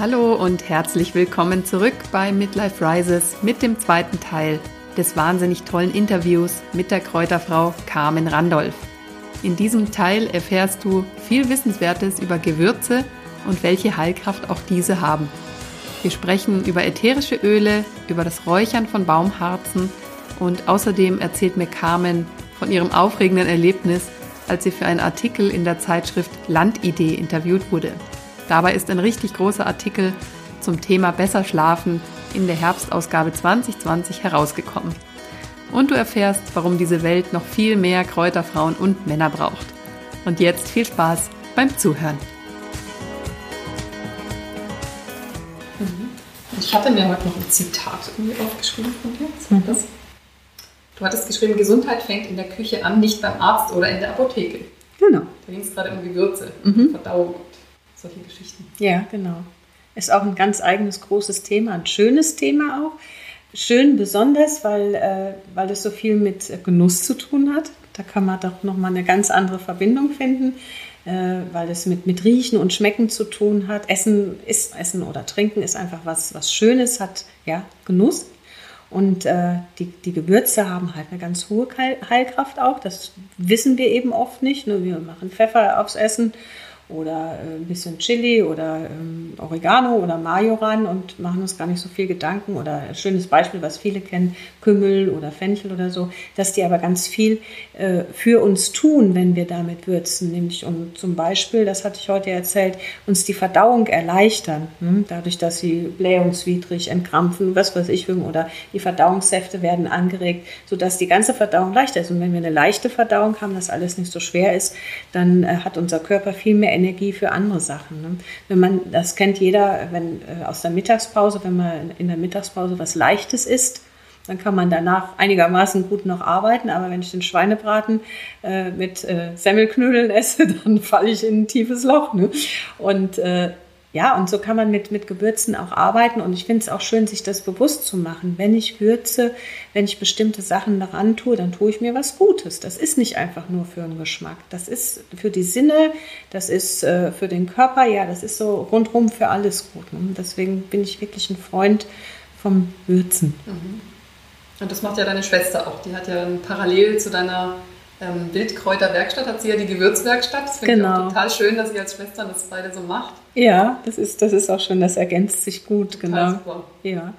Hallo und herzlich willkommen zurück bei Midlife Rises mit dem zweiten Teil des wahnsinnig tollen Interviews mit der Kräuterfrau Carmen Randolph. In diesem Teil erfährst du viel Wissenswertes über Gewürze und welche Heilkraft auch diese haben. Wir sprechen über ätherische Öle, über das Räuchern von Baumharzen und außerdem erzählt mir Carmen von ihrem aufregenden Erlebnis, als sie für einen Artikel in der Zeitschrift Landidee interviewt wurde. Dabei ist ein richtig großer Artikel zum Thema Besser schlafen in der Herbstausgabe 2020 herausgekommen. Und du erfährst, warum diese Welt noch viel mehr Kräuterfrauen und Männer braucht. Und jetzt viel Spaß beim Zuhören. Mhm. Ich hatte mir heute noch ein Zitat irgendwie aufgeschrieben von dir. Mhm. Das? Du hattest geschrieben, Gesundheit fängt in der Küche an, nicht beim Arzt oder in der Apotheke. Genau. Da ging es gerade um Gewürze, mhm. Verdauung und solche Geschichten. Ja, genau. Ist auch ein ganz eigenes großes Thema, ein schönes Thema auch. Schön besonders, weil, äh, weil es so viel mit Genuss zu tun hat. Da kann man doch nochmal eine ganz andere Verbindung finden, äh, weil es mit, mit Riechen und Schmecken zu tun hat. Essen ist Essen oder Trinken ist einfach was, was Schönes, hat ja Genuss. Und äh, die, die Gewürze haben halt eine ganz hohe Heilkraft auch. Das wissen wir eben oft nicht. Nur wir machen Pfeffer aufs Essen oder äh, ein bisschen Chili oder ähm, Oregano oder Majoran und machen uns gar nicht so viel Gedanken. Oder ein schönes Beispiel, was viele kennen, Kümmel oder Fenchel oder so, dass die aber ganz viel äh, für uns tun, wenn wir damit würzen. Nämlich um zum Beispiel, das hatte ich heute erzählt, uns die Verdauung erleichtern. Hm? Dadurch, dass sie blähungswidrig entkrampfen, was weiß ich, oder die Verdauungssäfte werden angeregt, sodass die ganze Verdauung leichter ist. Und wenn wir eine leichte Verdauung haben, dass alles nicht so schwer ist, dann äh, hat unser Körper viel mehr Energie für andere Sachen. Ne? Wenn man, das kennt jeder, wenn äh, aus der Mittagspause, wenn man in der Mittagspause was Leichtes isst, dann kann man danach einigermaßen gut noch arbeiten. Aber wenn ich den Schweinebraten äh, mit äh, Semmelknödeln esse, dann falle ich in ein tiefes Loch. Ne? Und äh, ja, und so kann man mit, mit Gewürzen auch arbeiten. Und ich finde es auch schön, sich das bewusst zu machen. Wenn ich würze, wenn ich bestimmte Sachen daran tue, dann tue ich mir was Gutes. Das ist nicht einfach nur für den Geschmack. Das ist für die Sinne, das ist äh, für den Körper, ja, das ist so rundherum für alles gut. Ne? Deswegen bin ich wirklich ein Freund vom Würzen. Mhm. Und das macht ja deine Schwester auch. Die hat ja parallel zu deiner ähm, Wildkräuterwerkstatt hat sie ja die Gewürzwerkstatt. Das finde genau. ich auch genau. total schön, dass sie als Schwestern das beide so macht. Ja, das ist, das ist auch schön, das ergänzt sich gut, total genau. Super. Ja.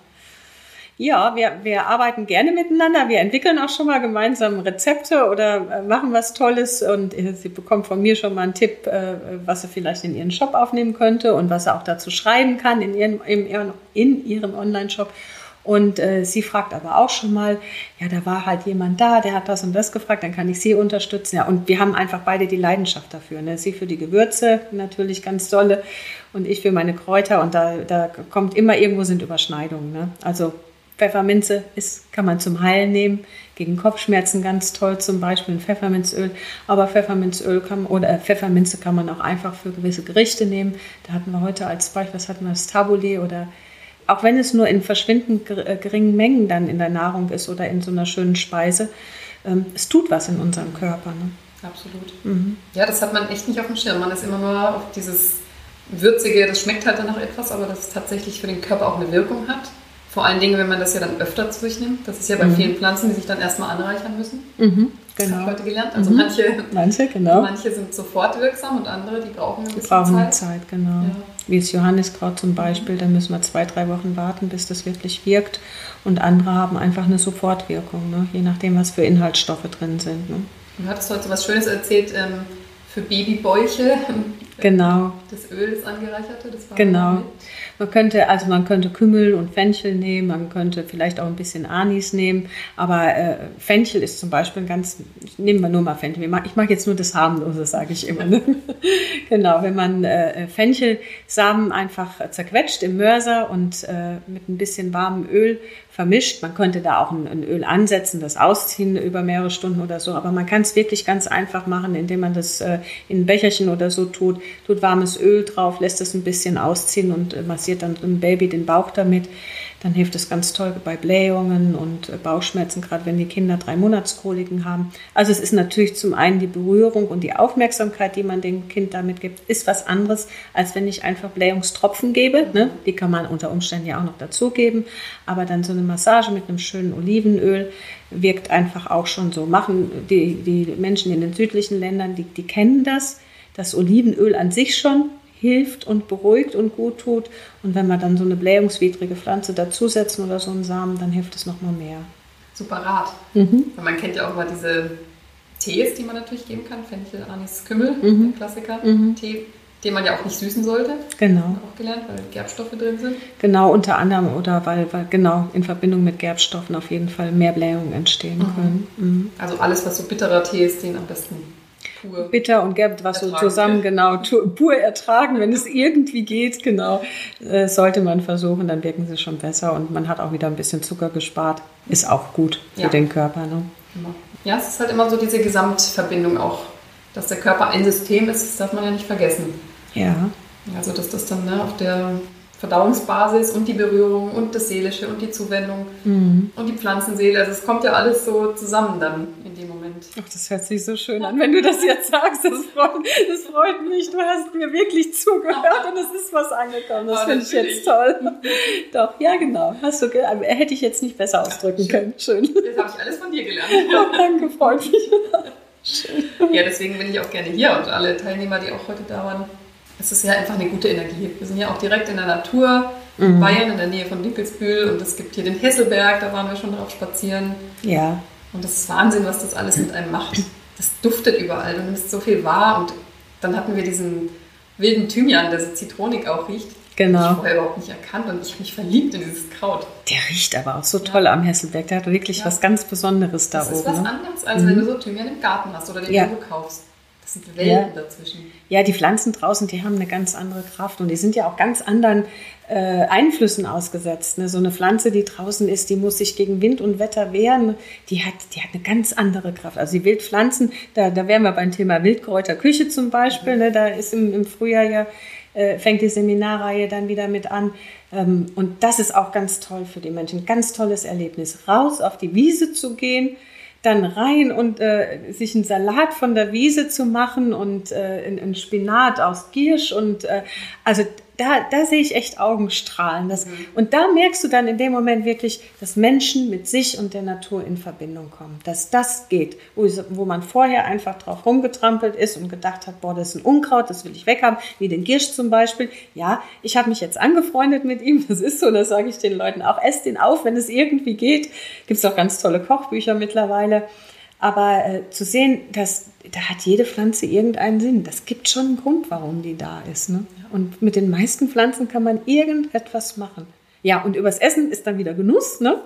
Ja, wir, wir arbeiten gerne miteinander. Wir entwickeln auch schon mal gemeinsam Rezepte oder äh, machen was Tolles. Und äh, sie bekommt von mir schon mal einen Tipp, äh, was sie vielleicht in ihren Shop aufnehmen könnte und was sie auch dazu schreiben kann in ihren, in, in ihrem Online-Shop. Und äh, sie fragt aber auch schon mal, ja, da war halt jemand da, der hat das und das gefragt, dann kann ich sie unterstützen. Ja, und wir haben einfach beide die Leidenschaft dafür. Ne? Sie für die Gewürze natürlich ganz dolle und ich für meine Kräuter. Und da, da kommt immer irgendwo sind Überschneidungen. Ne? Also Pfefferminze ist, kann man zum Heilen nehmen, gegen Kopfschmerzen ganz toll, zum Beispiel ein Pfefferminzöl. Aber Pfefferminzöl kann, oder äh, Pfefferminze kann man auch einfach für gewisse Gerichte nehmen. Da hatten wir heute als Beispiel, was hatten wir, das Tabbouleh oder auch wenn es nur in verschwindend äh, geringen Mengen dann in der Nahrung ist oder in so einer schönen Speise, ähm, es tut was in unserem Körper. Ne? Absolut. Mhm. Ja, das hat man echt nicht auf dem Schirm. Man ist immer nur auf dieses Würzige, das schmeckt halt dann noch etwas, aber das tatsächlich für den Körper auch eine Wirkung hat. Vor allen Dingen, wenn man das ja dann öfter zu sich nimmt. Das ist ja bei mhm. vielen Pflanzen, die sich dann erstmal anreichern müssen. Mhm, genau. Das habe ich heute gelernt. Also mhm. manche, manche, genau. manche sind sofort wirksam und andere, die brauchen ein bisschen brauchen Zeit. Zeit, genau. Ja. Wie das Johanniskraut zum Beispiel, da müssen wir zwei, drei Wochen warten, bis das wirklich wirkt. Und andere haben einfach eine Sofortwirkung, ne? je nachdem, was für Inhaltsstoffe drin sind. Ne? Du hattest heute so was Schönes erzählt ähm, für Babybäuche. Genau. Das Öl, das angereicherte, das war Genau. Man könnte, also man könnte Kümmel und Fenchel nehmen, man könnte vielleicht auch ein bisschen Anis nehmen, aber äh, Fenchel ist zum Beispiel ein ganz, nehmen wir nur mal Fenchel, ich mag jetzt nur das harmlose, sage ich immer. Ne? genau, wenn man äh, Fenchelsamen einfach zerquetscht im Mörser und äh, mit ein bisschen warmem Öl vermischt. Man könnte da auch ein, ein, Öl ansetzen, das ausziehen über mehrere Stunden oder so. Aber man kann es wirklich ganz einfach machen, indem man das äh, in ein Becherchen oder so tut, tut warmes Öl drauf, lässt es ein bisschen ausziehen und äh, massiert dann dem Baby den Bauch damit. Dann hilft es ganz toll bei Blähungen und äh, Bauchschmerzen, gerade wenn die Kinder drei Monatskoliken haben. Also es ist natürlich zum einen die Berührung und die Aufmerksamkeit, die man dem Kind damit gibt, ist was anderes, als wenn ich einfach Blähungstropfen gebe. Ne? Die kann man unter Umständen ja auch noch dazugeben. Aber dann so eine Massage mit einem schönen Olivenöl wirkt einfach auch schon so. Machen die, die Menschen in den südlichen Ländern, die, die kennen das. Das Olivenöl an sich schon hilft und beruhigt und gut tut. Und wenn wir dann so eine blähungswidrige Pflanze dazusetzen oder so einen Samen, dann hilft es nochmal mehr. Super Rat. Mhm. Man kennt ja auch mal diese Tees, die man natürlich geben kann. Fenchel, Anis, Kümmel, mhm. Klassiker. Mhm. Tee, den man ja auch nicht süßen sollte. Genau. Auch gelernt, weil Gerbstoffe drin sind. Genau, unter anderem oder weil, weil genau in Verbindung mit Gerbstoffen auf jeden Fall mehr Blähungen entstehen mhm. können. Mhm. Also alles, was so bitterer Tee ist, den am besten pur. Bitter und Gerb, was so zusammen, genau, pur ertragen, wenn es irgendwie geht, genau, äh, sollte man versuchen, dann wirken sie schon besser und man hat auch wieder ein bisschen Zucker gespart. Ist auch gut für ja. den Körper. Ne? Genau. Ja, es ist halt immer so diese Gesamtverbindung auch, dass der Körper ein System ist, das darf man ja nicht vergessen. Ja. Also, dass das dann ne, auf der Verdauungsbasis und die Berührung und das Seelische und die Zuwendung mhm. und die Pflanzenseele. Also es kommt ja alles so zusammen dann in dem Moment. Ach, das hört sich so schön an, wenn du das jetzt sagst. Das freut, das freut mich. Du hast mir wirklich zugehört und es ist was angekommen. Das oh, finde ich jetzt toll. Doch, ja genau. Hast du, hätte ich jetzt nicht besser ausdrücken ja, können. Schön. Jetzt habe ich alles von dir gelernt. Oh, danke, freut mich. Schön. Ja, deswegen bin ich auch gerne hier und alle Teilnehmer, die auch heute da waren es ist ja einfach eine gute Energie. Wir sind ja auch direkt in der Natur, in mhm. Bayern, in der Nähe von Dinkelsbühl und es gibt hier den Hesselberg, da waren wir schon drauf spazieren. Ja. Und das ist Wahnsinn, was das alles mit einem macht. Das duftet überall, du nimmst so viel wahr und dann hatten wir diesen wilden Thymian, der so zitronig auch riecht. Genau. Ich vorher überhaupt nicht erkannt und ich habe mich verliebt in dieses Kraut. Der riecht aber auch so toll ja. am Hesselberg. Der hat wirklich ja. was ganz Besonderes da oben. Das ist was ne? anderes, als mhm. wenn du so Thymian im Garten hast oder den ja. du kaufst. Das sind Welten dazwischen. Ja, die Pflanzen draußen, die haben eine ganz andere Kraft und die sind ja auch ganz anderen äh, Einflüssen ausgesetzt. Ne? So eine Pflanze, die draußen ist, die muss sich gegen Wind und Wetter wehren. Die hat, die hat eine ganz andere Kraft. Also die Wildpflanzen, da, da wären wir beim Thema Wildkräuterküche zum Beispiel. Ne? Da ist im, im Frühjahr ja äh, fängt die Seminarreihe dann wieder mit an. Ähm, und das ist auch ganz toll für die Menschen. Ganz tolles Erlebnis. Raus auf die Wiese zu gehen, dann rein und äh, sich einen Salat von der Wiese zu machen und äh, einen Spinat aus Giersch und äh, also da, da sehe ich echt Augenstrahlen. Das, mhm. Und da merkst du dann in dem Moment wirklich, dass Menschen mit sich und der Natur in Verbindung kommen. Dass das geht, wo, wo man vorher einfach drauf rumgetrampelt ist und gedacht hat, boah, das ist ein Unkraut, das will ich weghaben, wie den Giersch zum Beispiel. Ja, ich habe mich jetzt angefreundet mit ihm, das ist so, das sage ich den Leuten auch. Esst ihn auf, wenn es irgendwie geht. Gibt es auch ganz tolle Kochbücher mittlerweile. Aber äh, zu sehen, dass da hat jede Pflanze irgendeinen Sinn. Das gibt schon einen Grund, warum die da ist. Ne? Und mit den meisten Pflanzen kann man irgendetwas machen. Ja, und übers Essen ist dann wieder Genuss, ne?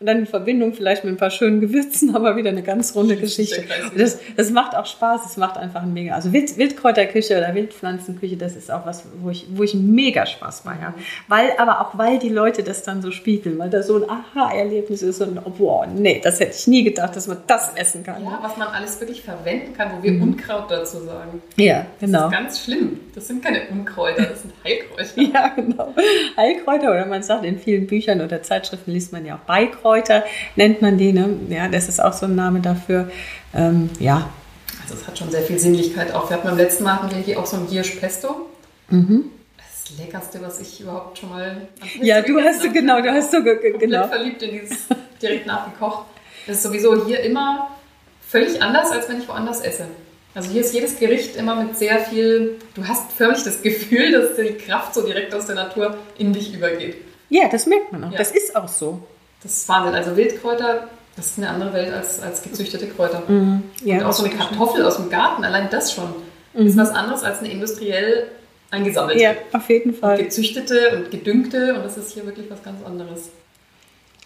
Und dann in Verbindung vielleicht mit ein paar schönen Gewürzen, aber wieder eine ganz runde Geschichte. Das, das macht auch Spaß, es macht einfach ein mega. Also Wild, Wildkräuterküche oder Wildpflanzenküche, das ist auch was, wo ich, wo ich mega Spaß bei habe. Weil, aber auch weil die Leute das dann so spiegeln, weil da so ein Aha-Erlebnis ist und boah, nee, das hätte ich nie gedacht, dass man das essen kann. Ja, was man alles wirklich verwenden kann, wo wir mhm. Unkraut dazu sagen. Ja, genau. Das ist ganz schlimm. Das sind keine Unkräuter, das sind Heilkräuter. ja, genau. Heilkräuter oder man sagt in vielen Büchern oder Zeitschriften liest man ja auch Beikräuter. Kräuter nennt man die. Ne? Ja, das ist auch so ein Name dafür. Ähm, ja. Also es hat schon sehr viel Sinnlichkeit auch. Wir hatten beim letzten Mal hatten wir hier auch so ein Giersch Pesto. Mhm. Das Leckerste, was ich überhaupt schon mal Ja, du hast so, genau, du hast so genau. verliebt in dieses direkt nachgekocht. Das ist sowieso hier immer völlig anders, als wenn ich woanders esse. Also hier ist jedes Gericht immer mit sehr viel, du hast förmlich das Gefühl, dass die Kraft so direkt aus der Natur in dich übergeht. Ja, das merkt man auch. Ja. Das ist auch so. Das ist Wahnsinn. Also Wildkräuter, das ist eine andere Welt als, als gezüchtete Kräuter. Mhm. Ja, und auch so eine Kartoffel aus dem Garten, allein das schon, mhm. ist was anderes als eine industriell eingesammelte. Ja, auf jeden Fall. Und gezüchtete und gedüngte und das ist hier wirklich was ganz anderes.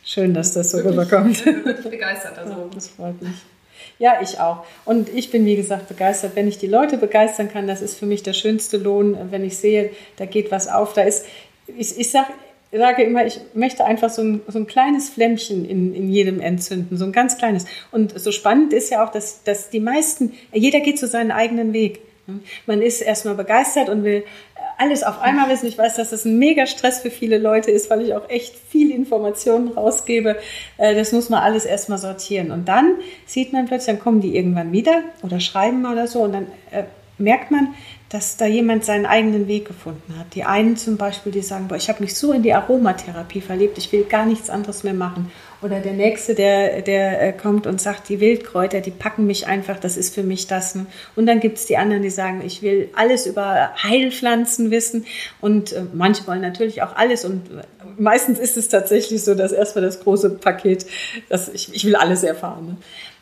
Schön, dass das so rüberkommt. Ich bin wirklich begeistert. Also. Ja, das freut mich. Ja, ich auch. Und ich bin, wie gesagt, begeistert. Wenn ich die Leute begeistern kann, das ist für mich der schönste Lohn. Wenn ich sehe, da geht was auf, da ist, ich, ich sage sage immer, ich möchte einfach so ein, so ein kleines Flämmchen in, in jedem entzünden, so ein ganz kleines. Und so spannend ist ja auch, dass, dass die meisten, jeder geht so seinen eigenen Weg. Man ist erstmal begeistert und will alles auf einmal wissen. Ich weiß, dass das ein mega Stress für viele Leute ist, weil ich auch echt viel Informationen rausgebe. Äh, das muss man alles erstmal sortieren. Und dann sieht man plötzlich, dann kommen die irgendwann wieder oder schreiben oder so und dann äh, merkt man, dass da jemand seinen eigenen Weg gefunden hat. Die einen zum Beispiel, die sagen, boah, ich habe mich so in die Aromatherapie verliebt, ich will gar nichts anderes mehr machen. Oder der nächste, der, der äh, kommt und sagt, die Wildkräuter, die packen mich einfach, das ist für mich das. Ne? Und dann gibt es die anderen, die sagen, ich will alles über Heilpflanzen wissen. Und äh, manche wollen natürlich auch alles. Und äh, meistens ist es tatsächlich so, dass erstmal das große Paket, dass ich, ich will alles erfahren.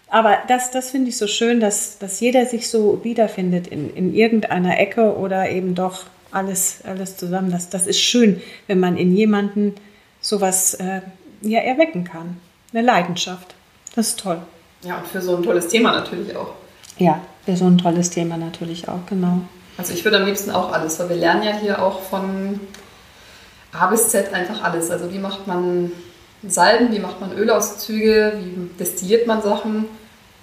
Aber das, das finde ich so schön, dass, dass jeder sich so wiederfindet in, in irgendeiner Ecke oder eben doch alles, alles zusammen. Das, das ist schön, wenn man in jemanden sowas äh, ja, erwecken kann. Eine Leidenschaft. Das ist toll. Ja, und für so ein tolles Thema natürlich auch. Ja, für so ein tolles Thema natürlich auch, genau. Also ich würde am liebsten auch alles, weil wir lernen ja hier auch von A bis Z einfach alles. Also wie macht man Salben, wie macht man Ölauszüge, wie destilliert man Sachen.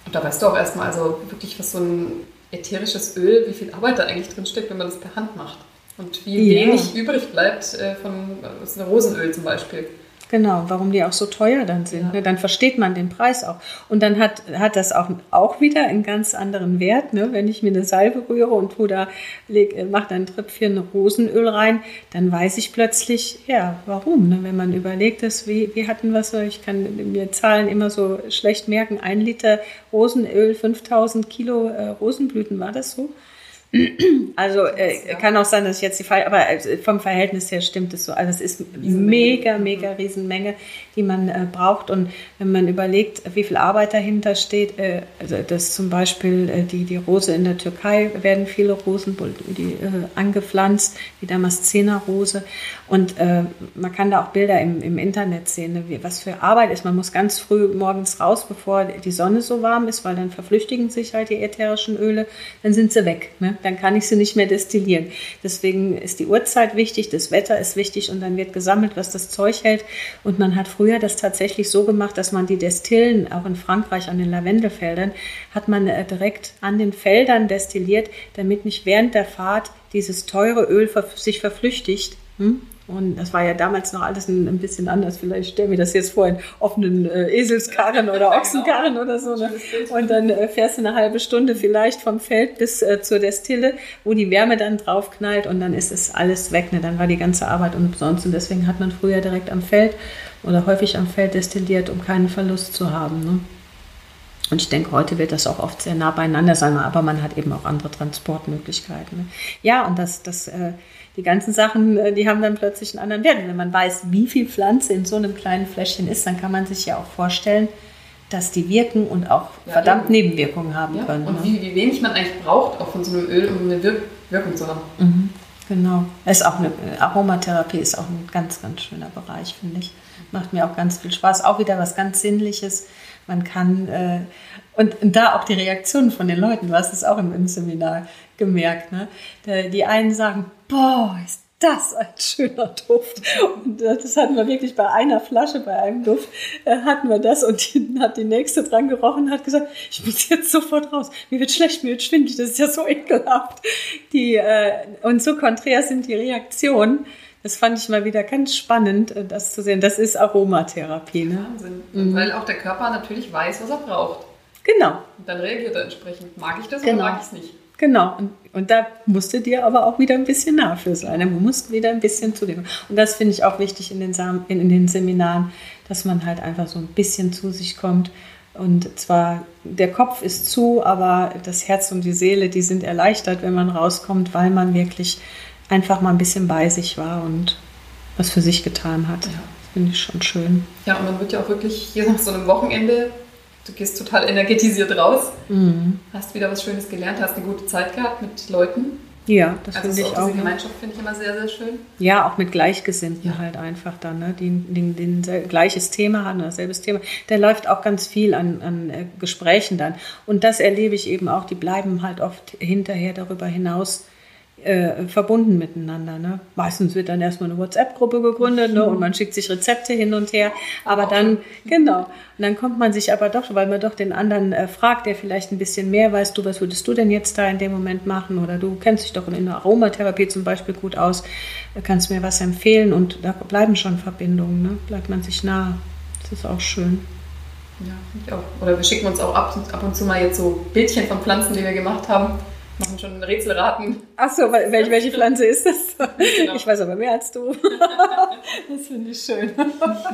Und da weißt du auch erstmal, also wirklich, was so ein ätherisches Öl, wie viel Arbeit da eigentlich drin steckt, wenn man das per Hand macht. Und wie ja. wenig übrig bleibt äh, von aus einem Rosenöl zum Beispiel. Genau, warum die auch so teuer dann sind. Ja. Ne? Dann versteht man den Preis auch. Und dann hat, hat das auch, auch wieder einen ganz anderen Wert. Ne? Wenn ich mir eine Salbe rühre und tu da, leg, mach da ein Tröpfchen Rosenöl rein, dann weiß ich plötzlich, ja, warum. Ne? Wenn man überlegt, dass, wie, wie hatten wir so, ich kann mir Zahlen immer so schlecht merken, ein Liter Rosenöl, 5000 Kilo äh, Rosenblüten, war das so? Also äh, kann auch sein, dass ich jetzt die Fall, aber äh, vom Verhältnis her stimmt es so. Also es ist mega, mega Riesenmenge, die man äh, braucht. Und wenn man überlegt, wie viel Arbeit dahinter steht, äh, also das zum Beispiel äh, die, die Rose in der Türkei werden viele Rosen die, äh, angepflanzt, die Damaszener-Rose. Und man kann da auch Bilder im, im Internet sehen, ne, wie, was für Arbeit ist. Man muss ganz früh morgens raus, bevor die Sonne so warm ist, weil dann verflüchtigen sich halt die ätherischen Öle, dann sind sie weg. Ne? dann kann ich sie nicht mehr destillieren. Deswegen ist die Uhrzeit wichtig, das Wetter ist wichtig und dann wird gesammelt, was das Zeug hält. Und man hat früher das tatsächlich so gemacht, dass man die Destillen, auch in Frankreich an den Lavendelfeldern, hat man äh, direkt an den Feldern destilliert, damit nicht während der Fahrt dieses teure Öl sich verflüchtigt. Hm? Und das war ja damals noch alles ein, ein bisschen anders. Vielleicht stellen wir das jetzt vor in offenen äh, Eselskarren oder genau. Ochsenkarren oder so. Ne? Und dann äh, fährst du eine halbe Stunde vielleicht vom Feld bis äh, zur Destille, wo die Wärme dann drauf knallt und dann ist es alles weg. Ne? Dann war die ganze Arbeit umsonst. Und deswegen hat man früher direkt am Feld oder häufig am Feld destilliert, um keinen Verlust zu haben. Ne? Und ich denke, heute wird das auch oft sehr nah beieinander sein, aber man hat eben auch andere Transportmöglichkeiten. Ne? Ja, und das, das äh, die ganzen Sachen, äh, die haben dann plötzlich einen anderen Wert. Und wenn man weiß, wie viel Pflanze in so einem kleinen Fläschchen ist, dann kann man sich ja auch vorstellen, dass die wirken und auch ja, verdammt eben. Nebenwirkungen haben ja, können. Und ne? wie, wie, wenig man eigentlich braucht, auch von so einem Öl, um eine Wirk Wirkung zu haben. Mhm, genau. Ist auch eine, Aromatherapie ist auch ein ganz, ganz schöner Bereich, finde ich. Macht mir auch ganz viel Spaß. Auch wieder was ganz Sinnliches. Man kann, äh, und, und, da auch die Reaktionen von den Leuten, du hast es auch im, im Seminar gemerkt. Ne? Die einen sagen, boah, ist das ein schöner Duft. Und das hatten wir wirklich bei einer Flasche, bei einem Duft, äh, hatten wir das und die hat die nächste dran gerochen und hat gesagt, ich muss jetzt sofort raus. Mir wird schlecht, mir wird schwindelig, das ist ja so ekelhaft. Die, äh, und so konträr sind die Reaktionen. Das fand ich mal wieder ganz spannend, äh, das zu sehen. Das ist Aromatherapie. Ne? Wahnsinn. Mhm. Weil auch der Körper natürlich weiß, was er braucht. Genau. Und dann reagiert er entsprechend. Mag ich das genau. oder mag ich es nicht? Genau, und, und da musste dir aber auch wieder ein bisschen nah für sein. Du musst wieder ein bisschen zu dem. Und das finde ich auch wichtig in den, Sam in, in den Seminaren, dass man halt einfach so ein bisschen zu sich kommt. Und zwar der Kopf ist zu, aber das Herz und die Seele, die sind erleichtert, wenn man rauskommt, weil man wirklich einfach mal ein bisschen bei sich war und was für sich getan hat. Ja. Das finde ich schon schön. Ja, und man wird ja auch wirklich hier nach so einem Wochenende du gehst total energetisiert raus, mhm. hast wieder was Schönes gelernt, hast eine gute Zeit gehabt mit Leuten. Ja, das also finde ich auch. Diese Gemeinschaft finde ich immer sehr, sehr schön. Ja, auch mit Gleichgesinnten ja. halt einfach dann, ne? die, die, die, gleiches Thema haben, dasselbe Thema. Da läuft auch ganz viel an, an äh, Gesprächen dann. Und das erlebe ich eben auch, die bleiben halt oft hinterher darüber hinaus äh, verbunden miteinander. Ne? Meistens wird dann erstmal eine WhatsApp-Gruppe gegründet ne? und man schickt sich Rezepte hin und her. Aber dann, genau, und dann kommt man sich aber doch, weil man doch den anderen äh, fragt, der vielleicht ein bisschen mehr weiß, du, was würdest du denn jetzt da in dem Moment machen? Oder du kennst dich doch in der Aromatherapie zum Beispiel gut aus, kannst mir was empfehlen und da bleiben schon Verbindungen, ne? bleibt man sich nah. Das ist auch schön. Ja, finde ich auch. Oder wir schicken uns auch ab, ab und zu mal jetzt so Bildchen von Pflanzen, die wir gemacht haben machen schon Rätselraten. Ach so, welche, welche Pflanze ist das? Genau. Ich weiß aber mehr als du. Das finde ich schön.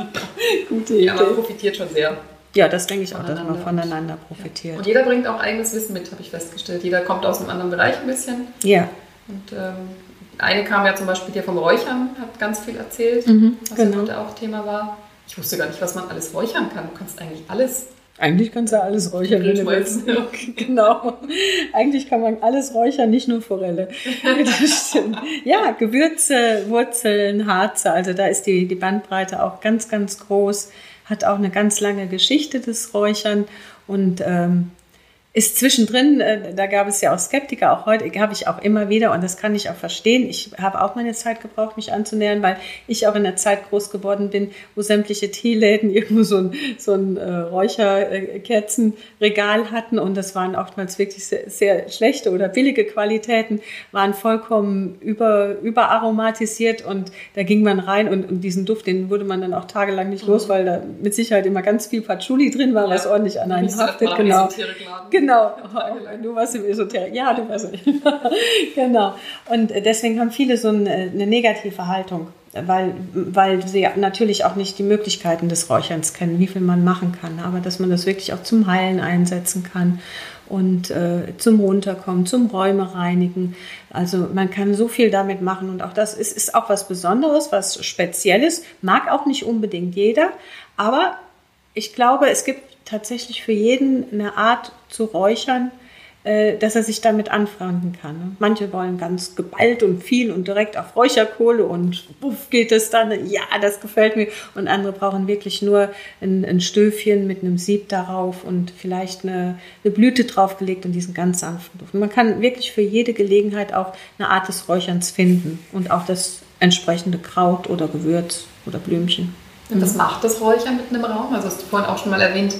Gute Idee. Ja, man profitiert schon sehr. Ja, das denke ich auch, dass man voneinander profitiert. Und jeder bringt auch eigenes Wissen mit, habe ich festgestellt. Jeder kommt aus einem anderen Bereich ein bisschen. Ja. Und ähm, eine kam ja zum Beispiel dir vom Räuchern, hat ganz viel erzählt, mhm, was genau. heute auch Thema war. Ich wusste gar nicht, was man alles räuchern kann. Du kannst eigentlich alles. Eigentlich kannst du alles räuchern, wenn du willst. genau. Eigentlich kann man alles räuchern, nicht nur Forelle. Ja, Gewürze, Wurzeln, Harze, also da ist die, die Bandbreite auch ganz, ganz groß. Hat auch eine ganz lange Geschichte des Räuchern und ähm, ist zwischendrin, äh, da gab es ja auch Skeptiker, auch heute habe ich auch immer wieder und das kann ich auch verstehen. Ich habe auch meine Zeit gebraucht, mich anzunähern, weil ich auch in der Zeit groß geworden bin, wo sämtliche Teeläden irgendwo so ein, so ein äh, Räucherkerzenregal hatten und das waren oftmals wirklich sehr, sehr, schlechte oder billige Qualitäten, waren vollkommen über, überaromatisiert und da ging man rein und, und diesen Duft, den wurde man dann auch tagelang nicht mhm. los, weil da mit Sicherheit immer ganz viel Patchouli drin war, ja. was ordentlich an einen haftet. Genau. Genau, du warst im Esoterik. Ja, du warst. genau. Und deswegen haben viele so eine, eine negative Haltung, weil, weil sie natürlich auch nicht die Möglichkeiten des Räucherns kennen, wie viel man machen kann, aber dass man das wirklich auch zum Heilen einsetzen kann und äh, zum Runterkommen, zum Räume reinigen. Also man kann so viel damit machen und auch das ist, ist auch was Besonderes, was Spezielles, mag auch nicht unbedingt jeder, aber ich glaube, es gibt tatsächlich für jeden eine Art zu räuchern, äh, dass er sich damit anfreunden kann. Ne? Manche wollen ganz geballt und viel und direkt auf Räucherkohle und buff geht es dann, ja, das gefällt mir. Und andere brauchen wirklich nur ein, ein Stöfchen mit einem Sieb darauf und vielleicht eine, eine Blüte draufgelegt und diesen ganz sanften Duft. Man kann wirklich für jede Gelegenheit auch eine Art des Räucherns finden und auch das entsprechende Kraut oder Gewürz oder Blümchen. Und was macht das Räuchern mit einem Raum? Also hast du vorhin auch schon mal erwähnt,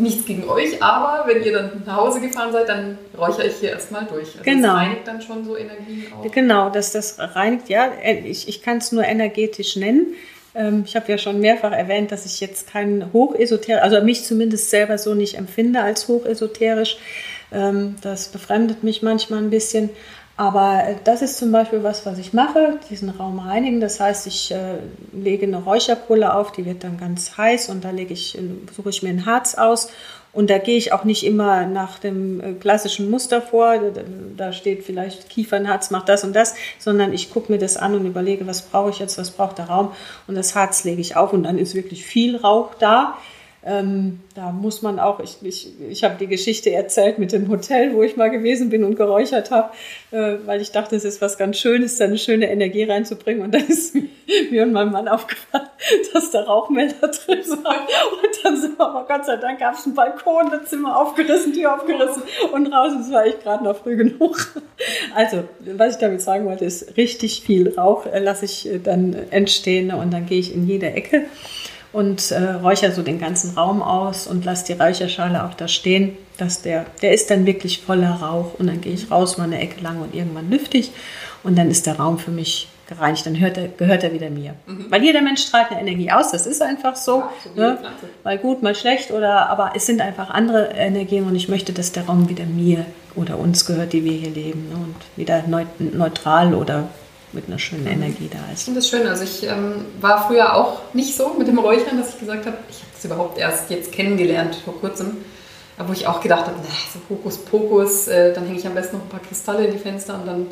nichts gegen euch, aber wenn ihr dann nach Hause gefahren seid, dann räuchere ich hier erstmal durch. Also genau. Das reinigt dann schon so Energien auch. Genau, dass das reinigt, ja, ich, ich kann es nur energetisch nennen. Ähm, ich habe ja schon mehrfach erwähnt, dass ich jetzt kein hochesoterisch, also mich zumindest selber so nicht empfinde als hochesoterisch. Ähm, das befremdet mich manchmal ein bisschen. Aber äh, das ist zum Beispiel was, was ich mache, diesen Raum reinigen. Das heißt, ich äh, lege eine Räucherpulle auf, die wird dann ganz heiß und da lege ich, äh, suche ich mir ein Harz aus. Und da gehe ich auch nicht immer nach dem äh, klassischen Muster vor, da steht vielleicht Kiefernharz macht das und das, sondern ich gucke mir das an und überlege, was brauche ich jetzt, was braucht der Raum und das Harz lege ich auf und dann ist wirklich viel Rauch da. Ähm, da muss man auch, ich, ich, ich habe die Geschichte erzählt mit dem Hotel, wo ich mal gewesen bin und geräuchert habe, äh, weil ich dachte, es ist was ganz Schönes, da eine schöne Energie reinzubringen. Und dann ist mir und meinem Mann aufgefallen, dass der Rauchmelder drin war. Und dann sind wir, aber Gott sei Dank gab es einen Balkon, das Zimmer aufgerissen, Tür aufgerissen und raus. Es war ich gerade noch früh genug. Also, was ich damit sagen wollte, ist richtig viel Rauch äh, lasse ich äh, dann entstehen und dann gehe ich in jede Ecke und äh, räuchere so den ganzen Raum aus und lasse die Räucherschale auch da stehen. Dass der, der ist dann wirklich voller Rauch und dann gehe ich raus mal eine Ecke lang und irgendwann lüfte ich und dann ist der Raum für mich gereinigt, dann hört er, gehört er wieder mir. Mhm. Weil jeder Mensch strahlt eine Energie aus, das ist einfach so. Ja, ne? Mal gut, mal schlecht, oder aber es sind einfach andere Energien und ich möchte, dass der Raum wieder mir oder uns gehört, die wir hier leben. Ne? Und wieder neutral oder mit einer schönen Energie da ist. Ich finde das schön. Also ich ähm, war früher auch nicht so mit dem Räuchern, dass ich gesagt habe, ich habe das überhaupt erst jetzt kennengelernt vor kurzem, wo ich auch gedacht habe, so Hokuspokus, äh, dann hänge ich am besten noch ein paar Kristalle in die Fenster und dann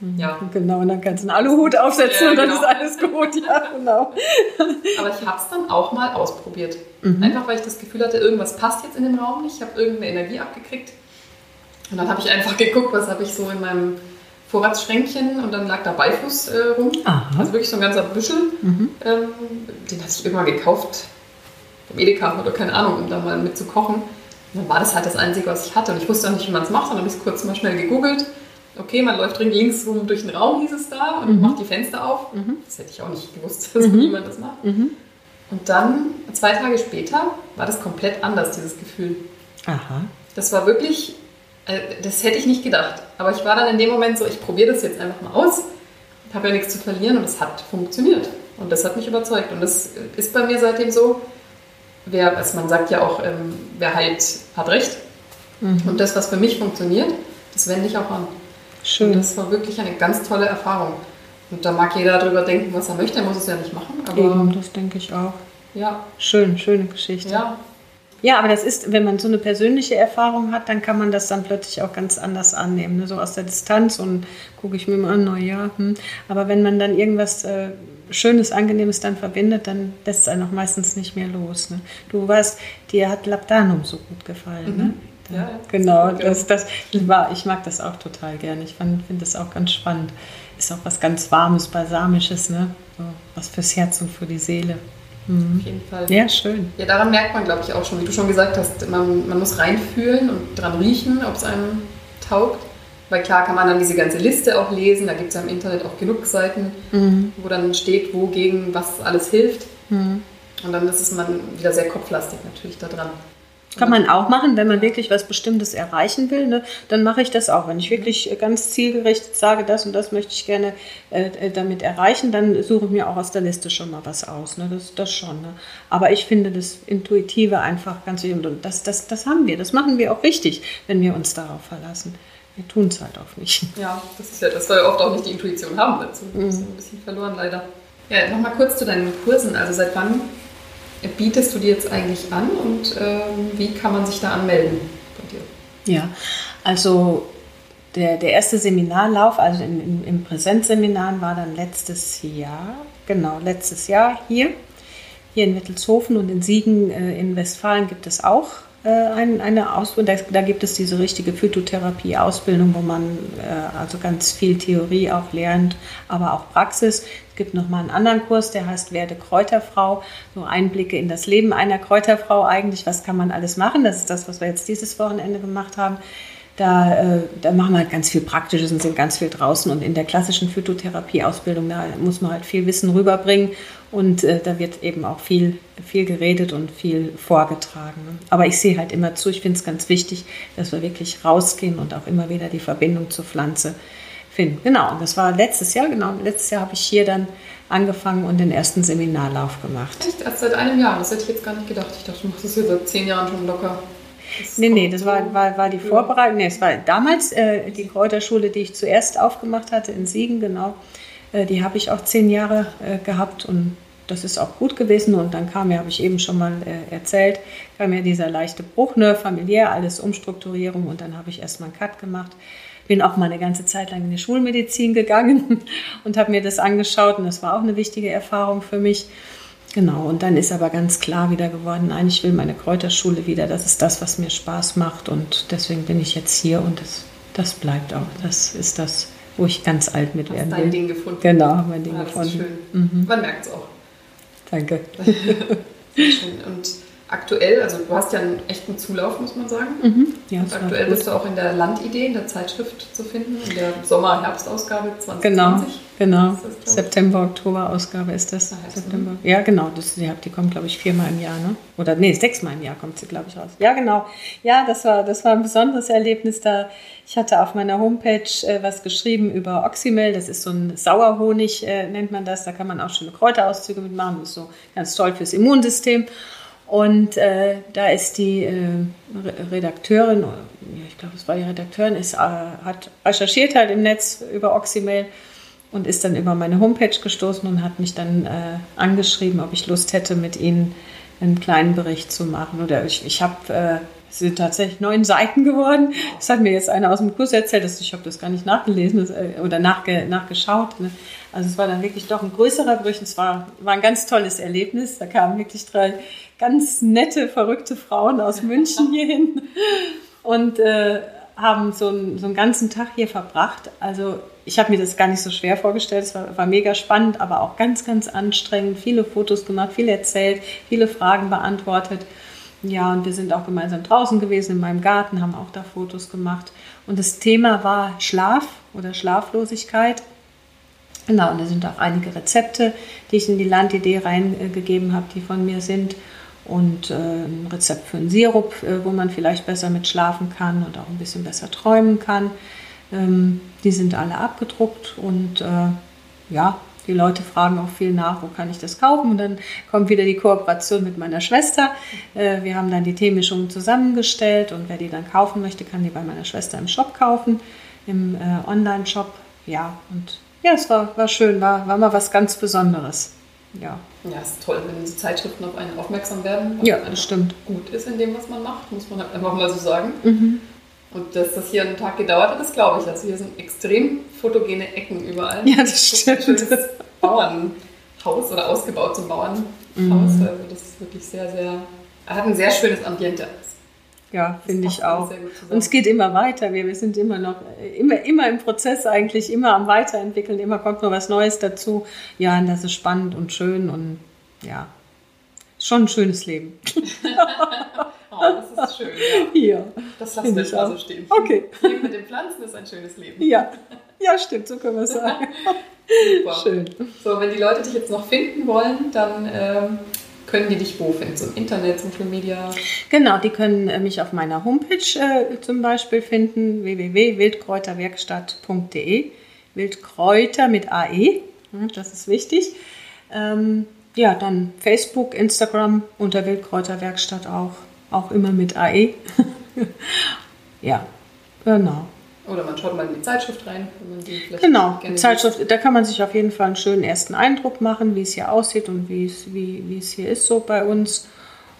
mhm. ja. Genau, und dann kannst du einen Aluhut aufsetzen ja, und dann genau. ist alles gut. Ja, genau. Aber ich habe es dann auch mal ausprobiert. Mhm. Einfach, weil ich das Gefühl hatte, irgendwas passt jetzt in dem Raum nicht. Ich habe irgendeine Energie abgekriegt. Und dann habe ich einfach geguckt, was habe ich so in meinem Vorratsschränkchen und dann lag da Beifuß äh, rum. Aha. Also wirklich so ein ganzer Büschel. Mhm. Ähm, den hatte ich irgendwann gekauft vom Edeka oder keine Ahnung, um da mal mit zu kochen. Und dann war das halt das Einzige, was ich hatte. Und ich wusste auch nicht, wie man es macht. Dann habe ich es kurz mal schnell gegoogelt. okay, man läuft links rum durch den Raum, hieß es da, und Mhm. macht die Fenster auf. Mhm. Das hätte ich auch nicht gewusst, dass Mhm. niemand das macht. Mhm. Und dann, zwei Tage später, war das komplett anders, dieses Gefühl. Aha. Das war wirklich, das hätte ich nicht gedacht. Aber ich war dann in dem Moment so, ich probiere das jetzt einfach mal aus. Ich habe ja nichts zu verlieren und es hat funktioniert. Und das hat mich überzeugt. Und das ist bei mir seitdem so, wer, also man sagt ja auch, ähm, wer heilt, hat recht. Mhm. Und das, was für mich funktioniert, das wende ich auch an. Und Schön. das war wirklich eine ganz tolle Erfahrung. Und da mag jeder darüber denken, was er möchte, er muss es ja nicht machen. Aber Eben, das denke ich auch. ja, Schön, schöne Geschichte. ja, Ja, aber das ist, wenn man so eine persönliche Erfahrung hat, dann kann man das dann plötzlich auch ganz anders annehmen. Ne? So aus der Distanz und gucke ich mir mal an, na ja. Hm. Aber wenn man dann irgendwas äh, Schönes, Angenehmes dann verbindet, dann lässt es einen auch meistens nicht mehr los. Ne? Du weißt, dir hat Labdanum so gut gefallen. Ne? Mhm. Ja, ja. Genau, Sehr gut, das, das war, ich mag das auch total gerne. Ich finde das auch ganz spannend. Ist auch was ganz Warmes, Balsamisches, ne? So, was fürs Herz und für die Seele. Mhm. auf jeden Fall. Ja, schön. Ja, daran merkt man, glaube ich, auch schon, wie du schon gesagt hast, man, man muss reinfühlen und dran riechen, ob es einem taugt. Weil klar kann man dann diese ganze Liste auch lesen, da gibt es ja im Internet auch genug Seiten, Mhm. wo dann steht, wogegen was alles hilft. Mhm. Und dann ist es man wieder sehr kopflastig natürlich da dran. Kann man auch machen, wenn man wirklich was Bestimmtes erreichen will. Ne? Dann mache ich das auch. Wenn ich wirklich ganz zielgerichtet sage, das und das möchte ich gerne äh, äh, damit erreichen, dann suche ich mir auch aus der Liste schon mal was aus. Ne? Das, das schon. Ne? Aber ich finde das Intuitive einfach ganz wichtig. Und das, das, das haben wir. Das machen wir auch richtig, wenn wir uns darauf verlassen. Wir tun es halt auch nicht. Ja, das ist ja, dass wir oft auch nicht die Intuition haben dazu. Das ist ein bisschen verloren leider. Ja, nochmal kurz zu deinen Kursen. Also seit wann bietest du die jetzt eigentlich an und ähm, wie kann man sich da anmelden bei dir? Ja, also der, der erste Seminarlauf, also in, in, im Präsenzseminar, war dann letztes Jahr, genau, letztes Jahr hier. Hier in Wittelshofen und in Siegen äh, in Westfalen gibt es auch äh, ein, eine Ausbildung. Da, da gibt es diese richtige Phytotherapie-Ausbildung, wo man äh, also ganz viel Theorie auch lernt, aber auch Praxis. Gibt nochmal einen anderen Kurs, der heißt Werde Kräuterfrau. So Einblicke in das Leben einer Kräuterfrau eigentlich. Was kann man alles machen? Das ist das, was wir jetzt dieses Wochenende gemacht haben. Da, äh, da machen wir halt ganz viel Praktisches und sind ganz viel draußen. Und in der klassischen Phytotherapie-Ausbildung, da muss man halt viel Wissen rüberbringen. Und äh, da wird eben auch viel, viel geredet und viel vorgetragen. Aber ich sehe halt immer zu, ich finde es ganz wichtig, dass wir wirklich rausgehen und auch immer wieder die Verbindung zur Pflanze finden. Genau, das war letztes Jahr, genau. Letztes Jahr habe ich hier dann angefangen und den ersten Seminarlauf gemacht. Echt? Erst seit einem Jahr? Das hätte ich jetzt gar nicht gedacht. Ich dachte, du machst das hier seit zehn Jahren schon locker. Das Nee, nee, das war, war, war die Vorbereitung. Nee, es war damals äh, die Kräuterschule, die ich zuerst aufgemacht hatte in Siegen, genau. Äh, die habe ich auch zehn Jahre äh, gehabt und das ist auch gut gewesen. Und dann kam ja, habe ich eben schon mal äh, erzählt, kam ja dieser leichte Bruch, ne, familiär, alles Umstrukturierung und dann habe ich erstmal einen Cut gemacht. Bin auch mal eine ganze Zeit lang in die Schulmedizin gegangen und habe mir das angeschaut und das war auch eine wichtige Erfahrung für mich. Genau, und dann ist aber ganz klar wieder geworden, nein, ich will meine Kräuterschule wieder, das ist das, was mir Spaß macht und deswegen bin ich jetzt hier und das, das bleibt auch. Das ist das, wo ich ganz alt mit Hast werden dein will. Ding gefunden. Genau, mein Ding ist gefunden. schön. Man merkt es auch. Danke. Schön. Und aktuell, also du hast ja einen echten Zulauf, muss man sagen. Mhm. Ja, Und aktuell bist du auch in der Landidee, in der Zeitschrift zu finden, in der Sommer-Herbst-Ausgabe 2020. Genau, genau. Ist das? September, ist das. Ah, ja, September. Ja, genau. Das, die, die kommt, glaube ich, viermal im Jahr, ne? Oder nee, sechsmal im Jahr kommt sie, glaube ich, raus. Ja, genau. Ja, das war, das war ein besonderes Erlebnis da. Ich hatte auf meiner Homepage äh, was geschrieben über Oxymel. Das ist so ein Sauerhonig, äh, nennt man das. Da kann man auch schöne Kräuterauszüge mitmachen. Das ist so ganz toll fürs Immunsystem. Und äh, da ist die äh, Re- Redakteurin, ich glaube, es war die Redakteurin, ist, äh, hat recherchiert halt im Netz über Oxymel und ist dann über meine Homepage gestoßen und hat mich dann äh, angeschrieben, ob ich Lust hätte, mit ihnen einen kleinen Bericht zu machen. Oder ich, ich habe, äh, es sind tatsächlich neun Seiten geworden. Das hat mir jetzt einer aus dem Kurs erzählt, dass ich habe das gar nicht nachgelesen äh, oder nachge, nachgeschaut. Ne? Also es war dann wirklich doch ein größerer Bericht. Es war, war ein ganz tolles Erlebnis. Da kamen wirklich drei ganz nette, verrückte Frauen aus München hierhin und äh, haben so einen, so einen ganzen Tag hier verbracht. Also ich habe mir das gar nicht so schwer vorgestellt. Es war, war mega spannend, aber auch ganz, ganz anstrengend. Viele Fotos gemacht, viel erzählt, viele Fragen beantwortet. Ja, und wir sind auch gemeinsam draußen gewesen in meinem Garten, haben auch da Fotos gemacht. Und das Thema war Schlaf oder Schlaflosigkeit. Genau, und da sind auch einige Rezepte, die ich in die Landidee reingegeben habe, die von mir sind. Und äh, ein Rezept für einen Sirup, äh, wo man vielleicht besser mit schlafen kann und auch ein bisschen besser träumen kann. Ähm, die sind alle abgedruckt und äh, ja, die Leute fragen auch viel nach, wo kann ich das kaufen? Und dann kommt wieder die Kooperation mit meiner Schwester. Äh, wir haben dann die Teemischungen zusammengestellt und wer die dann kaufen möchte, kann die bei meiner Schwester im Shop kaufen, im äh, Online-Shop. Ja, und ja, es war, war schön, war, war mal was ganz Besonderes. Ja. Ja, es ist toll, wenn diese Zeitschriften auf einen aufmerksam werden. Ja, das stimmt. Gut ist in dem, was man macht, muss man halt einfach mal so sagen. Mhm. Und dass das hier einen Tag gedauert hat, das glaube ich. Also hier sind extrem fotogene Ecken überall. Ja, das stimmt. Ein schönes Bauernhaus oder ausgebaut zum Bauernhaus. Mhm. Also das ist wirklich sehr, sehr, hat ein sehr schönes Ambiente. Ja, finde ich auch. Und es geht immer weiter. Wir, wir sind immer noch, immer, immer im Prozess eigentlich, immer am Weiterentwickeln. Immer kommt noch was Neues dazu. Ja, und das ist spannend und schön und ja, schon ein schönes Leben. Oh, das ist schön. Ja. ja das lassen wir mal so stehen. Okay. Leben mit den Pflanzen ist ein schönes Leben. Ja, ja stimmt, so können wir es sagen. Super. Schön. So, wenn die Leute dich jetzt noch finden wollen, dann ähm, können die dich wo finden? Zum Internet, Social Media? Genau, die können äh, mich auf meiner Homepage äh, zum Beispiel finden, www.wildkräuterwerkstatt.de. Wildkräuter mit AE, hm, das ist wichtig. Ähm, ja, dann Facebook, Instagram unter Wildkräuterwerkstatt auch auch immer mit AE. ja, genau. Oder man schaut mal in die Zeitschrift rein. Wenn man die genau, die Zeitschrift, da kann man sich auf jeden Fall einen schönen ersten Eindruck machen, wie es hier aussieht und wie es, wie, wie es hier ist so bei uns.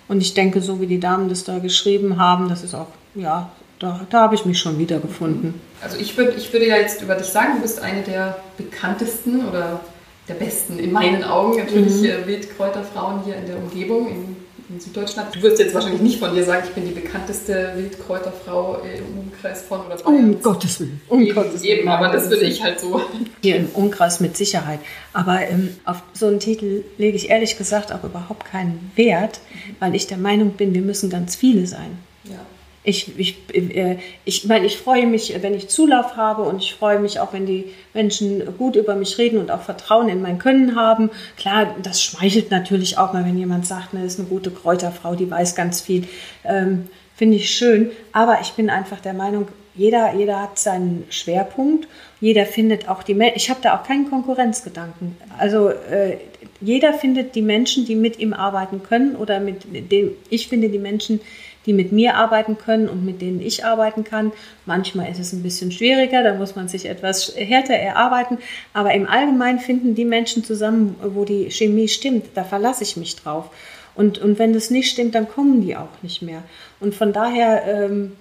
Und ich denke, so wie die Damen das da geschrieben haben, das ist auch, ja, da, da habe ich mich schon wiedergefunden. Also ich, würd, ich würde ja jetzt über dich sagen, du bist eine der bekanntesten oder der besten in meinen Augen natürlich mhm. Äh, Wildkräuterfrauen hier in der Umgebung, in in Süddeutschland. Du wirst jetzt wahrscheinlich nicht von dir sagen, ich bin die bekannteste Wildkräuterfrau im Umkreis von oder Bayern. Um Gottes Willen. Um eben, Gottes Willen. Eben, aber das würde ich halt so. Hier im Umkreis mit Sicherheit. Aber ähm, auf so einen Titel lege ich ehrlich gesagt auch überhaupt keinen Wert, weil ich der Meinung bin, wir müssen ganz viele sein. Ja. Ich, ich, äh, ich meine, ich freue mich, wenn ich Zulauf habe und ich freue mich auch, wenn die Menschen gut über mich reden und auch Vertrauen in mein Können haben. Klar, das schmeichelt natürlich auch mal, wenn jemand sagt, ne, ist eine gute Kräuterfrau, die weiß ganz viel. Ähm, Finde ich schön. Aber ich bin einfach der Meinung, jeder, jeder hat seinen Schwerpunkt. Jeder findet auch die Menschen. Ich habe da auch keinen Konkurrenzgedanken. Also äh, jeder findet die Menschen, die mit ihm arbeiten können oder mit dem ich finde die Menschen, mit mir arbeiten können und mit denen ich arbeiten kann. Manchmal ist es ein bisschen schwieriger, da muss man sich etwas härter erarbeiten. Aber im Allgemeinen finden die Menschen zusammen, wo die Chemie stimmt. Da verlasse ich mich drauf. Und, und wenn das nicht stimmt, dann kommen die auch nicht mehr. Und von daher ähm,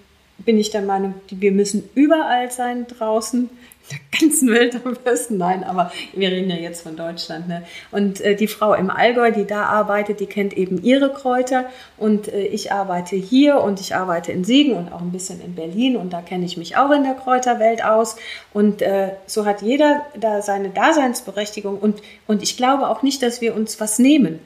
bin ich der Meinung, wir müssen überall sein draußen der ganzen Welt am besten. Nein, aber wir reden ja jetzt von Deutschland. Ne? Und äh, die Frau im Allgäu, die da arbeitet, die kennt eben ihre Kräuter. Und äh, ich arbeite hier und ich arbeite in Siegen und auch ein bisschen in Berlin. Und da kenne ich mich auch in der Kräuterwelt aus. Und äh, so hat jeder da seine Daseinsberechtigung. Und, und ich glaube auch nicht, dass wir uns was nehmen.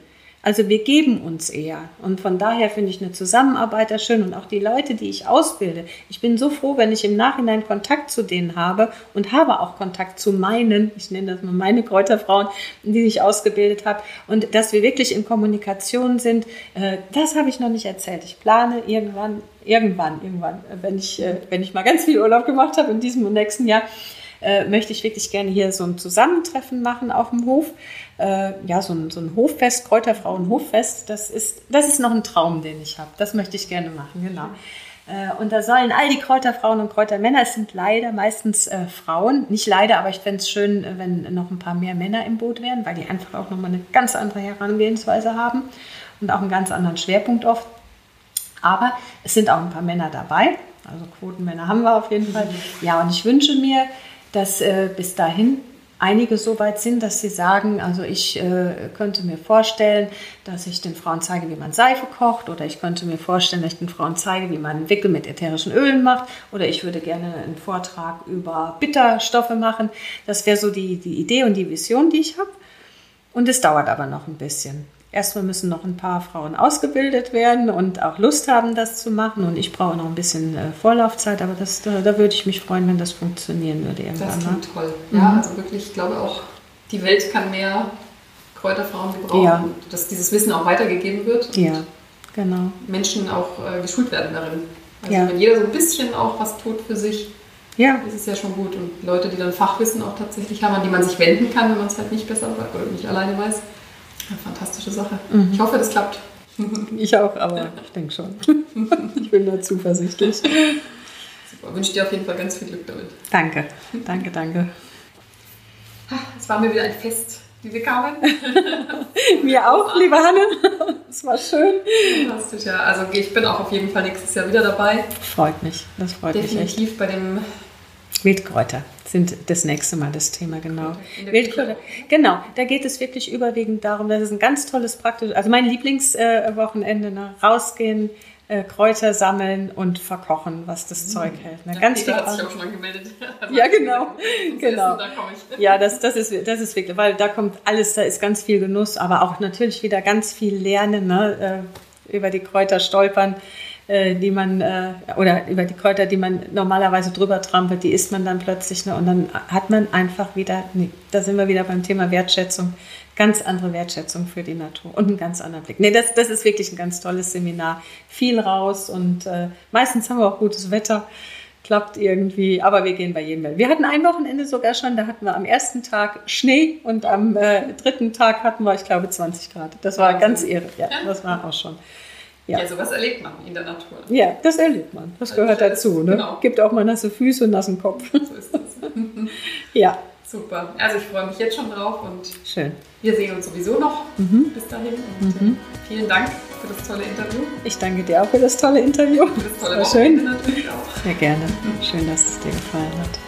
Also wir geben uns eher. Und von daher finde ich eine Zusammenarbeit da schön und auch die Leute, die ich ausbilde. Ich bin so froh, wenn ich im Nachhinein Kontakt zu denen habe und habe auch Kontakt zu meinen, ich nenne das mal meine Kräuterfrauen, die ich ausgebildet habe. Und dass wir wirklich in Kommunikation sind, äh, das habe ich noch nicht erzählt. Ich plane irgendwann, irgendwann, irgendwann, wenn ich, äh, wenn ich mal ganz viel Urlaub gemacht habe in diesem und nächsten Jahr, äh, möchte ich wirklich gerne hier so ein Zusammentreffen machen auf dem Hof. Äh, ja, so ein, so ein Hoffest, Kräuterfrauen-Hoffest, das ist, das ist noch ein Traum, den ich habe. Das möchte ich gerne machen, genau. Äh, und da sollen all die Kräuterfrauen und Kräutermänner, es sind leider meistens äh, Frauen, nicht leider, aber ich fände es schön, äh, wenn noch ein paar mehr Männer im Boot wären, weil die einfach auch nochmal eine ganz andere Herangehensweise haben und auch einen ganz anderen Schwerpunkt oft. Aber es sind auch ein paar Männer dabei, also Quotenmänner haben wir auf jeden Fall. Ja, und ich wünsche mir, dass äh, bis dahin einige so weit sind, dass sie sagen, also ich äh, könnte mir vorstellen, dass ich den Frauen zeige, wie man Seife kocht oder ich könnte mir vorstellen, dass ich den Frauen zeige, wie man Wickel mit ätherischen Ölen macht oder ich würde gerne einen Vortrag über Bitterstoffe machen. Das wäre so die, die Idee und die Vision, die ich habe. Und es dauert aber noch ein bisschen. Erstmal müssen noch ein paar Frauen ausgebildet werden und auch Lust haben, das zu machen. Und ich brauche noch ein bisschen äh, Vorlaufzeit, aber das, da, da, würde ich mich freuen, wenn das funktionieren würde irgendwann. Das klingt toll. Ja, mhm. also wirklich, ich glaube auch, die Welt kann mehr Kräuterfrauen gebrauchen, ja. dass dieses Wissen auch weitergegeben wird. ja, genau. Menschen auch äh, geschult werden darin. Also ja. wenn jeder so ein bisschen auch was tut für sich, ja. ist es ja schon gut. Und Leute, die dann Fachwissen auch tatsächlich haben, an die man sich wenden kann, wenn man es halt nicht besser oder nicht alleine weiß. Eine fantastische Sache. Mhm. Ich hoffe, das klappt. Ich auch, aber ich denke schon. Ich bin da zuversichtlich. Super, wünsche dir auf jeden Fall ganz viel Glück damit. Danke, danke, danke. Es war mir wieder ein Fest, liebe Carmen. mir auch, liebe Hanne. Es war schön. Fantastisch, ja. Also ich bin auch auf jeden Fall nächstes Jahr wieder dabei. Freut mich, das freut Definitiv mich Definitiv bei dem Wildkräuter sind das nächste Mal das Thema, genau. Wildkräuter. Genau, da geht es wirklich überwiegend darum, das ist ein ganz tolles praktisch, also mein Lieblingswochenende, äh, ne? rausgehen, äh, Kräuter sammeln und verkochen, was das mhm. Zeug hält. Ne? Ja, ganz Peter viel hat sich auch schon angemeldet. ja, genau. genau. Essen, da ja, das, das, ist, das ist wirklich, weil da kommt alles, da ist ganz viel Genuss, aber auch natürlich wieder ganz viel Lernen, ne? Äh, über die Kräuter stolpern. Äh, die man, äh, oder über die Kräuter, die man normalerweise drüber trampelt, die isst man dann plötzlich. Ne? Und dann hat man einfach wieder, nee, da sind wir wieder beim Thema Wertschätzung, ganz andere Wertschätzung für die Natur und einen ganz anderen Blick. Nee, das, das ist wirklich ein ganz tolles Seminar. Viel raus und äh, meistens haben wir auch gutes Wetter. Klappt irgendwie, aber wir gehen bei jedem Welt. Wir hatten ein Wochenende sogar schon, da hatten wir am ersten Tag Schnee und am äh, dritten Tag hatten wir, ich glaube, 20 Grad. Das war ganz irre, ja, das war auch schon. Ja. ja, sowas erlebt man in der Natur. Ja, das erlebt man. Das also gehört dazu. Ne? Genau. Gibt auch mal nasse Füße und nassen Kopf. So ist das. ja. Super. Also ich freue mich jetzt schon drauf und Schön. wir sehen uns sowieso noch mhm. bis dahin. Mhm. Äh, vielen Dank für das tolle Interview. Ich danke dir auch für das tolle Interview. Für das tolle das schön. natürlich auch. Ja, gerne. Schön, dass es dir gefallen hat.